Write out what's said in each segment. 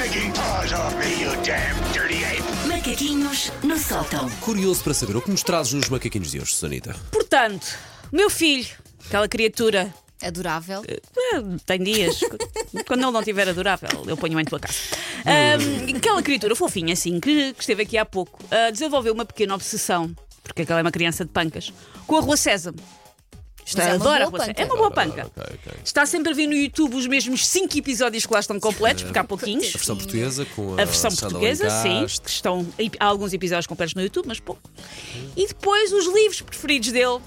stinking paws off me, you damn dirty ape! Macaquinhos no sótão. Curioso para saber o que nos trazes nos macaquinhos de hoje, Sanita. Portanto, o meu filho, aquela criatura, Adorável. eh, tem dias, quando ele não estiver adorável, eu ponho em tua casa. Ahm, aquela criatura fofinha, assim, que, que esteve aqui há pouco, ah, desenvolveu uma pequena obsessão, porque aquela é uma criança de pancas, com a rua Sésamo. Está, é uma adora a boa rua Sésamo. panca. É uma boa panca. ok, ok. Está sempre a ver no YouTube os mesmos 5 episódios que lá estão completos, porque há pouquinhos. A versão portuguesa com a, A versão Sandra portuguesa, sim, que estão. Há alguns episódios completos no YouTube, mas pouco. E depois os livros preferidos dele.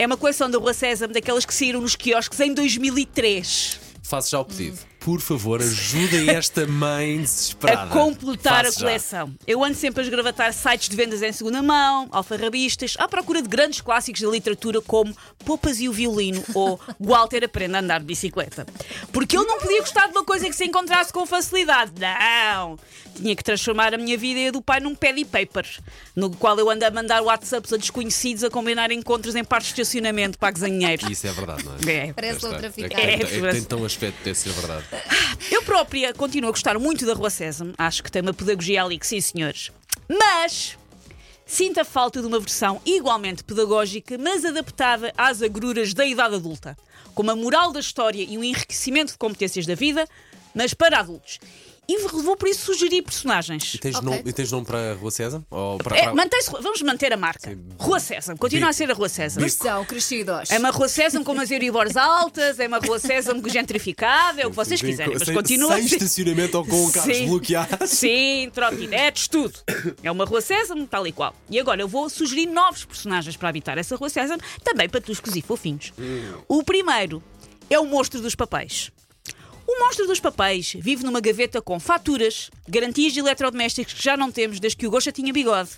É uma coleção da Rua Sésamo, daquelas que saíram nos quiosques em 2003. Faço já o pedido. Por favor, ajudem esta mãe desesperada. A completar Faço a já. coleção. Eu ando sempre a esgravatar sites de vendas em segunda mão, alfarrabistas, à procura de grandes clássicos da literatura como Poupas e o Violino ou Walter Aprende a Andar de Bicicleta. Porque ele não podia gostar de uma coisa que se encontrasse com facilidade. Não! Tinha que transformar a minha vida e a do pai num paddy paper, no qual eu ando a mandar WhatsApps a desconhecidos a combinar encontros em parques de estacionamento para a dinheiro. Isso é verdade, não é? É. Parece outra É, fita. que tem, É, é que parece- tem tão aspecto de ser verdade. Eu própria continuo a gostar muito da Rua Sésamo. Acho que tem uma pedagogia ali que sim, senhores. Mas sinto a falta de uma versão igualmente pedagógica, mas adaptada às agruras da idade adulta. Com uma moral da história e um enriquecimento de competências da vida, mas para adultos. E vou por isso sugerir personagens. E tens, Ok. nome, e tens nome para a Rua César? Ou para, É, para- mantém-se- vamos manter a marca. Rua Sésamo. Continua a ser a Rua Sésamo. Versão crescidos. É uma Rua Sésamo com umas Euribors altas, é uma Rua Sésamo gentrificada, é o que vocês quiserem. Mas sem, continua a sem estacionamento ou com carros Sim. bloqueados. Sim, trotinetes, tudo. É uma Rua Sésamo, tal e qual. E agora eu vou sugerir novos personagens para habitar essa Rua Sésamo, também patuscos e fofinhos. O primeiro é o monstro dos papéis. Monstro dos papéis vive numa gaveta com faturas, garantias de eletrodomésticos que já não temos desde que o Gosta tinha bigode,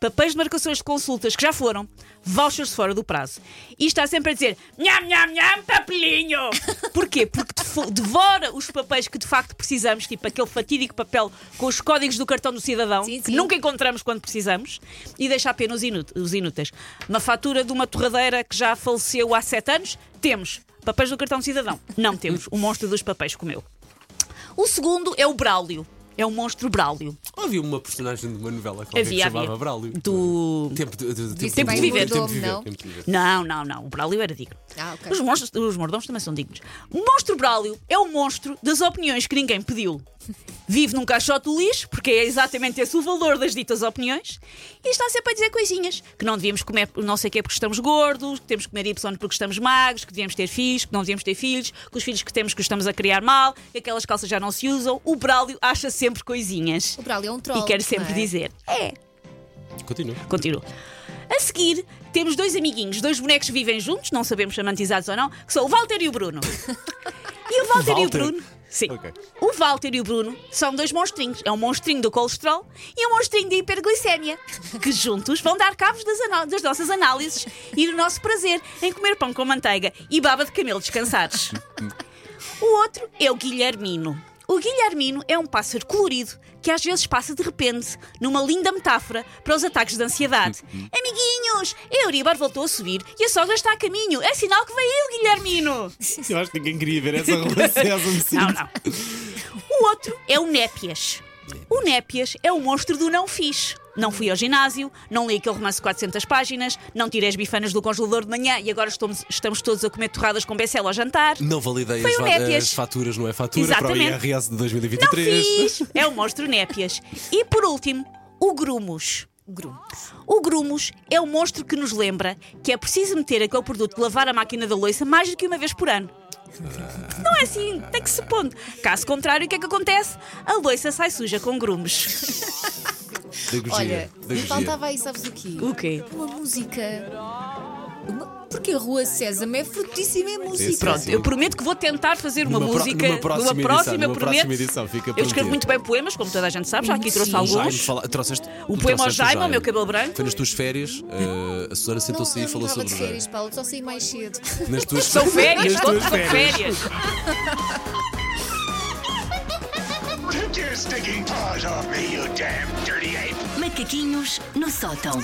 papéis de marcações de consultas que já foram, vouchers fora do prazo. E está sempre a dizer nham, nham, nham, papelinho! Porquê? Porque devora os papéis que de facto precisamos, tipo aquele fatídico papel com os códigos do cartão do cidadão, Sim, que sim. nunca encontramos quando precisamos, e deixa apenas os inúteis. Uma fatura de uma torradeira que já faleceu há sete anos, temos. Papéis do cartão de cidadão, não temos. O monstro dos papéis comeu. O segundo é o Braulio. É o monstro Braulio. Havia uma personagem de uma novela que Havia, se chamava havia. Braulio. Do. Tempo de, de, Tempo de viver. Tempo de viver. não? Tempo de viver. Não, não, não. O Braulio era digno. Ah, ok. Os, monstros, os mordomos também são dignos. O monstro Braulio é o monstro das opiniões que ninguém pediu. Vive num caixote do lixo, porque é exatamente esse o valor das ditas opiniões, e está sempre a dizer coisinhas. Que não devíamos comer não sei o quê porque estamos gordos, que temos que comer Y porque estamos magros, que devíamos ter filhos, que não devíamos ter filhos, que os filhos que temos que os estamos a criar mal, que aquelas calças já não se usam. O Braulio acha sempre coisinhas. O Braulio é um troll. E quer sempre é? dizer: é, Continua. Continuo. A seguir, temos dois amiguinhos, dois bonecos que vivem juntos, não sabemos se amantizados ou não, que são o Walter e o Bruno. E o Walter, e o Walter? Bruno. Sim. Ok. O Walter e o Bruno são dois monstrinhos. É um monstrinho do colesterol e um monstrinho da hiperglicemia. Que juntos vão dar cabos das, das nossas análises e do nosso prazer em comer pão com manteiga e baba de camelo descansados. O outro é o Guilhermino. O Guilhermino é um pássaro colorido que às vezes passa de repente numa linda metáfora para os ataques de ansiedade. Amiguinhos, a Euribor voltou a subir e a sogra está a caminho. É sinal que veio Guilhermino. Eu acho que ninguém queria ver essa César. Não, não. O outro é o Népias. O Népias é o monstro do não fiz. Não fui ao ginásio, não li aquele romance de 400 páginas, não tirei as bifanas do congelador de manhã e agora estamos, estamos todos a comer torradas com becel ao jantar. Não validei Foi as, o va- Népias. as faturas, não é fatura, Exatamente. para o IRS de Não 2023. fiz! É o monstro Népias. E por último, o Grumos. Grum. O Grumos é o monstro que nos lembra que é preciso meter aquele produto de lavar a máquina da louça mais do que uma vez por ano. Não é assim, tem que se pondo. Caso contrário, o que é que acontece? A louça sai suja com grumos. Pedagogia. Olha, me faltava aí, sabes o quê? O quê? Uma música. Uma- Porque a Rua Sésamo é frutíssima em música. sim, Pronto, sim. eu prometo que vou tentar fazer uma Numa pro- música numa próxima numa próxima, edição, eu numa prometo. próxima edição, fica eu escrevo prometido. muito bem poemas, como toda a gente sabe, já aqui trouxe Sim. alguns. Fala- trouxeste, O tu poema ao Jaime, o meu cabelo branco. Foi nas tuas férias, eh, a Susana sentou-se e falou sobre o Jaime. férias, Paulo, só saí mais cedo. Nas tuas São férias, nas tuas são férias. férias. Take your stinking paws off me, you damn dirty ape! Macaquinhos no sótão.